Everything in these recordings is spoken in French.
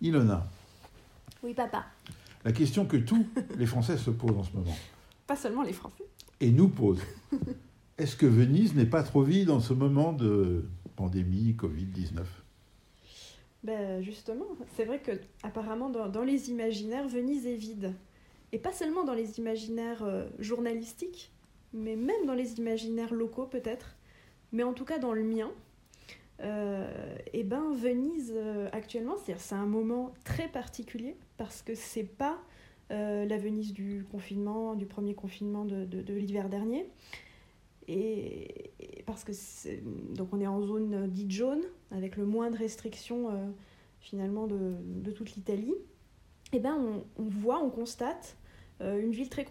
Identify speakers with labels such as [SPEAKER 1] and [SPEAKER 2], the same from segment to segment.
[SPEAKER 1] Ilona,
[SPEAKER 2] Oui, papa.
[SPEAKER 1] la question que tous les Français se posent en ce moment,
[SPEAKER 2] Pas seulement les Français.
[SPEAKER 1] et nous posent, est-ce que Venise n'est pas trop vide en ce moment de pandémie Covid-19
[SPEAKER 2] Ben justement, c'est vrai que apparemment dans, dans les imaginaires, Venise est vide. Et pas seulement dans les imaginaires euh, journalistiques, mais même dans les imaginaires locaux peut-être. Mais en tout cas dans le mien, euh, et ben Venise euh, actuellement, c'est un moment très particulier parce que c'est pas euh, la Venise du confinement, du premier confinement de, de- l'hiver dernier. Et, parce que donc on est en zone euh, dite jaune, avec le moins de restrictions finalement de, de toute l'Italie. Et ben on, voit, on constate une ville très,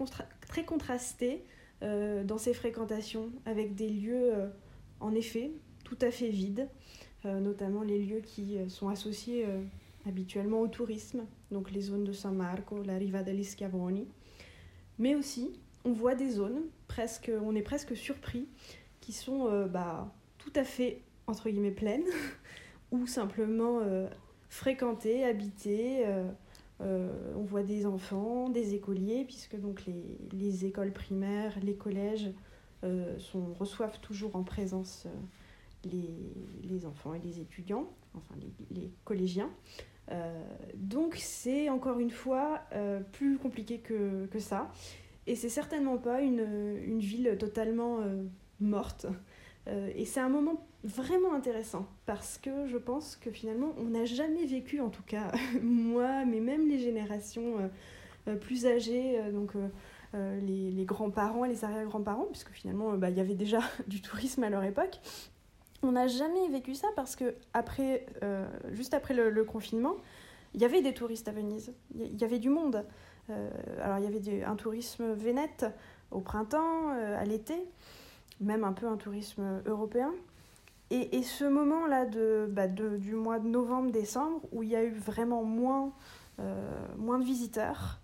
[SPEAKER 2] très contrastée dans ses fréquentations, avec des lieux en effet tout à fait vides, notamment les lieux qui euh, sont associés euh, habituellement au tourisme, donc les zones de San Marco, la Riva degli Schiavoni. Mais aussi, on voit des zones, presque, on est presque surpris, qui sont euh, bah, tout à fait, entre guillemets, pleines, ou simplement euh, fréquentées, habitées. euh, euh, on voit des enfants, des écoliers, puisque donc les, les écoles primaires, les collèges euh, sont, reçoivent toujours en présence euh, les, enfants et les étudiants, enfin les, collégiens. Euh, donc c'est encore une fois euh, plus compliqué que, que ça. Et c'est certainement pas une, une ville totalement euh, morte. Et c'est un moment vraiment intéressant parce que je pense que finalement on n'a jamais vécu, en tout cas moi, mais même les générations plus âgées, donc les, les grands-parents et les arrière-grands-parents, puisque finalement bah, il y avait déjà du tourisme à leur époque. On n'a jamais vécu ça parce que après, euh, juste après le, confinement, il y avait des touristes à Venise, il y- avait du monde. Euh, alors il y avait un tourisme vénète au printemps, euh, à l'été, même un peu un tourisme européen. Et, ce moment-là bah, de- du mois de novembre-décembre, où il y a eu vraiment moins, moins de visiteurs,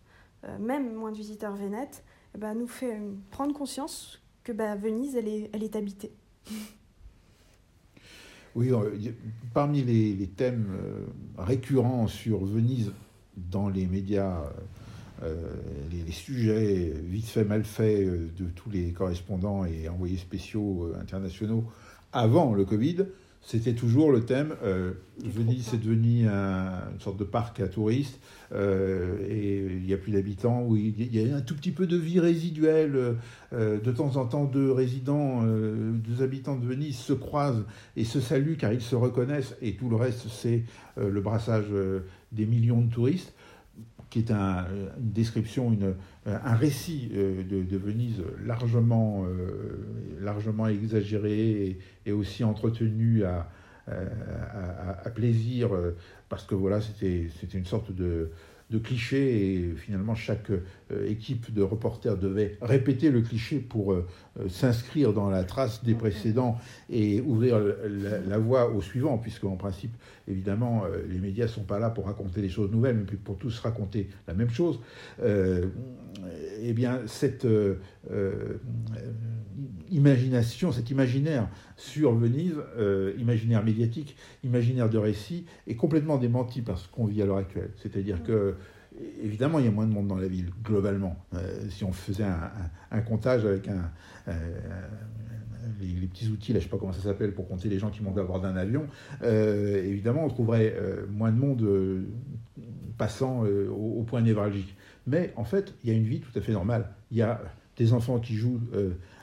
[SPEAKER 2] même moins de visiteurs vénètes, eh ben, nous fait prendre conscience que bah, Venise, elle est, elle est habitée.
[SPEAKER 1] Oui, euh, parmi les, thèmes euh, récurrents sur Venise dans les médias, euh, les, les sujets vite fait, mal fait de tous les correspondants et envoyés spéciaux internationaux avant le Covid, c'était toujours le thème euh, Venise,
[SPEAKER 2] trop
[SPEAKER 1] c'est devenu un- une sorte de parc à touristes euh, et il n'y a plus d'habitants, où il y a un tout petit peu de vie résiduelle. euh, de temps en temps, deux résidents, deux habitants de Venise se croisent et se saluent car ils se reconnaissent et tout le reste c'est le brassage des millions de touristes qui est un- une description, euh, un récit euh, de, Venise largement, euh, largement exagéré et, et aussi entretenu à, euh, à, à- plaisir euh, parce que voilà c'était une sorte de, de cliché et finalement chaque euh, équipe de reporters devait répéter le cliché pour euh, euh, s'inscrire dans la trace des précédents et ouvrir la, voie au suivant, puisque en principe, évidemment, euh, les médias sont pas là pour raconter des choses nouvelles, mais pour tous raconter la même chose. Euh, eh bien, cette euh, euh, imagination, cet imaginaire sur Venise, euh, imaginaire médiatique, imaginaire de récit, est complètement démenti par ce qu'on vit à l'heure actuelle. C'est-à-dire que Évidemment, il y a moins de monde dans la ville, globalement. Euh, si on faisait un, un- un comptage avec un, euh, les, les petits outils, là, je ne sais pas comment ça s'appelle, pour compter les gens qui montent à bord d'un avion, euh, évidemment, on trouverait euh, moins de monde euh, passant au, au point névralgique. Mais en fait, il y a une vie tout à fait normale. Il y a des enfants qui jouent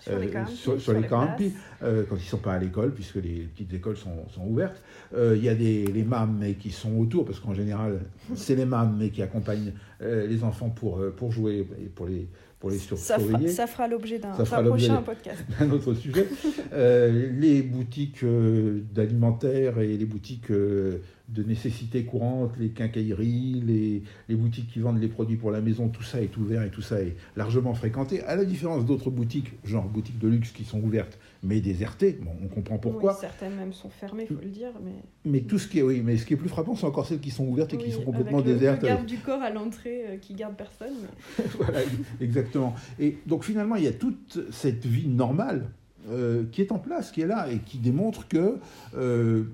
[SPEAKER 2] Sur les
[SPEAKER 1] euh,
[SPEAKER 2] campi,
[SPEAKER 1] sur, sur
[SPEAKER 2] sur
[SPEAKER 1] les
[SPEAKER 2] les
[SPEAKER 1] campi,
[SPEAKER 2] places.
[SPEAKER 1] euh, quand ils ne sont pas à l'école, puisque les petites écoles sont, sont ouvertes. Euh, Il y a des, les mâmes mais qui sont autour, parce qu'en général, c'est les mâmes mais qui accompagnent les enfants pour, pour jouer et pour les, pour les
[SPEAKER 2] Ça fera, ça fera l'objet d'un prochain podcast.
[SPEAKER 1] un autre sujet. Euh, les boutiques euh, d'alimentaire et les boutiques euh, de nécessité courante, les quincailleries, les, les boutiques qui vendent les produits pour la maison, tout ça est ouvert et tout ça est largement fréquenté, à la différence d'autres boutiques, genre boutiques de luxe qui sont ouvertes mais désertées. Bon, on comprend pourquoi.
[SPEAKER 2] Oui, certaines même sont fermées, il faut le dire. Mais...
[SPEAKER 1] Mais tout ce qui est, oui, mais ce qui est plus frappant, c'est encore celles qui sont ouvertes et qui sont complètement
[SPEAKER 2] avec le-
[SPEAKER 1] désertes.
[SPEAKER 2] Le garde du corps à l'entrée euh, qui garde personne. mais-
[SPEAKER 1] voilà, exactement. Et donc finalement, il y a toute cette vie normale euh, qui est en place, qui est là, et qui démontre que euh,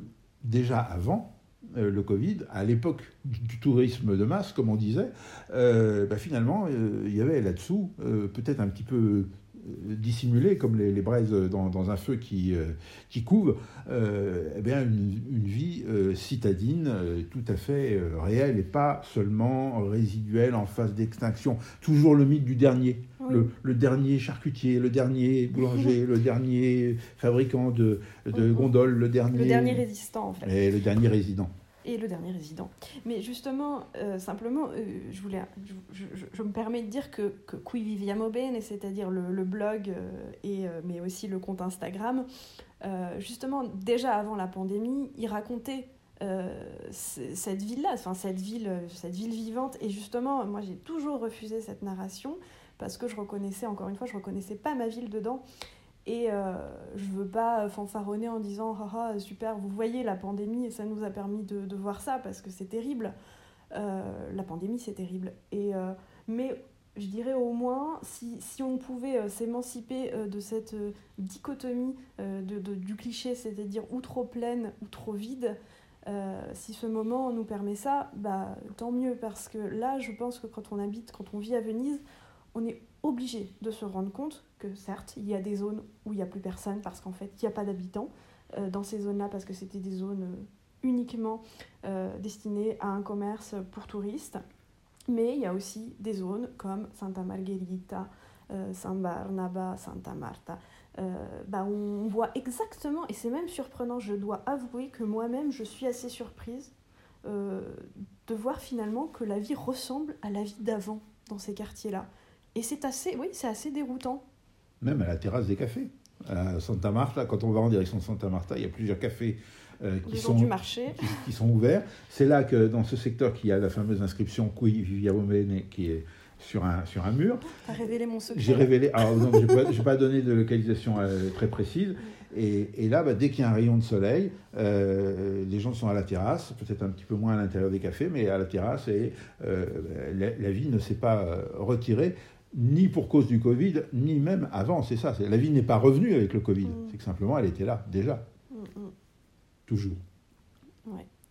[SPEAKER 1] déjà avant, le Covid, à l'époque du, tourisme de masse, comme on disait, bah, finalement, il y avait là-dessous peut-être un petit peu dissimulé comme les, braises dans, un feu qui, euh, qui couve, euh, eh bien une, vie euh, citadine tout à fait réelle et pas seulement résiduelle en phase d'extinction. Toujours le mythe du dernier, le, dernier charcutier, le dernier boulanger, le dernier fabricant de, de gondoles, le dernier...
[SPEAKER 2] Le dernier résistant en fait.
[SPEAKER 1] Et le dernier résident
[SPEAKER 2] et le dernier résident. Mais justement, euh, simplement, euh, je, voulais, je, me permets de dire que, que Qui Viviamo Bene, c'est-à-dire le, blog, euh, et, mais aussi le compte Instagram, justement, déjà avant la pandémie, il racontait cette ville-là, enfin, cette ville, cette ville vivante. Et justement, moi, j'ai toujours refusé cette narration parce que je reconnaissais, encore une fois, je reconnaissais pas ma ville dedans. Et euh, je ne veux pas fanfaronner en disant ah, ah, super, vous voyez la pandémie et ça nous a permis de, voir ça parce que c'est terrible. Euh, la pandémie, c'est terrible. Et, euh, mais je dirais au moins, si, si on pouvait s'émanciper de cette dichotomie de, du cliché, c'est-à-dire ou trop pleine ou trop vide, si ce moment nous permet ça, bah, tant mieux parce que là, je pense que quand on habite, quand on vit à Venise, on est obligé de se rendre compte que certes, il y a des zones où il n'y a plus personne parce qu'en fait, il n'y a pas d'habitants euh, dans ces zones-là parce que c'était des zones euh, uniquement euh, destinées à un commerce pour touristes. Mais il y a aussi des zones comme Santa Margherita, San Barnaba, Santa Marta, bah on voit exactement, et c'est même surprenant, je dois avouer que moi-même je suis assez surprise de voir finalement que la vie ressemble à la vie d'avant dans ces quartiers-là. Et c'est assez, oui, c'est assez déroutant.
[SPEAKER 1] Même à la terrasse des cafés. À Santa Marta, quand on va en direction de Santa Marta, il y a plusieurs cafés euh, qui, sont,
[SPEAKER 2] du marché.
[SPEAKER 1] Qui, sont ouverts. C'est là que dans ce secteur qu'il y a la fameuse inscription Qui Vivia qui est sur un, sur un mur.
[SPEAKER 2] Tu as révélé mon secret.
[SPEAKER 1] J'ai révélé, alors je n'ai pas, donné de localisation euh, très précise. Et, et là, bah, dès qu'il y a un rayon de soleil, euh, les gens sont à la terrasse, peut-être un petit peu moins à l'intérieur des cafés, mais à la terrasse, et la, la, vie ne s'est pas retirée ni pour cause du Covid, ni même avant. C'est ça. La vie n'est pas revenue avec le Covid. Mm. C'est que simplement, elle était là, déjà. Mm, mm. Toujours.
[SPEAKER 2] Ouais.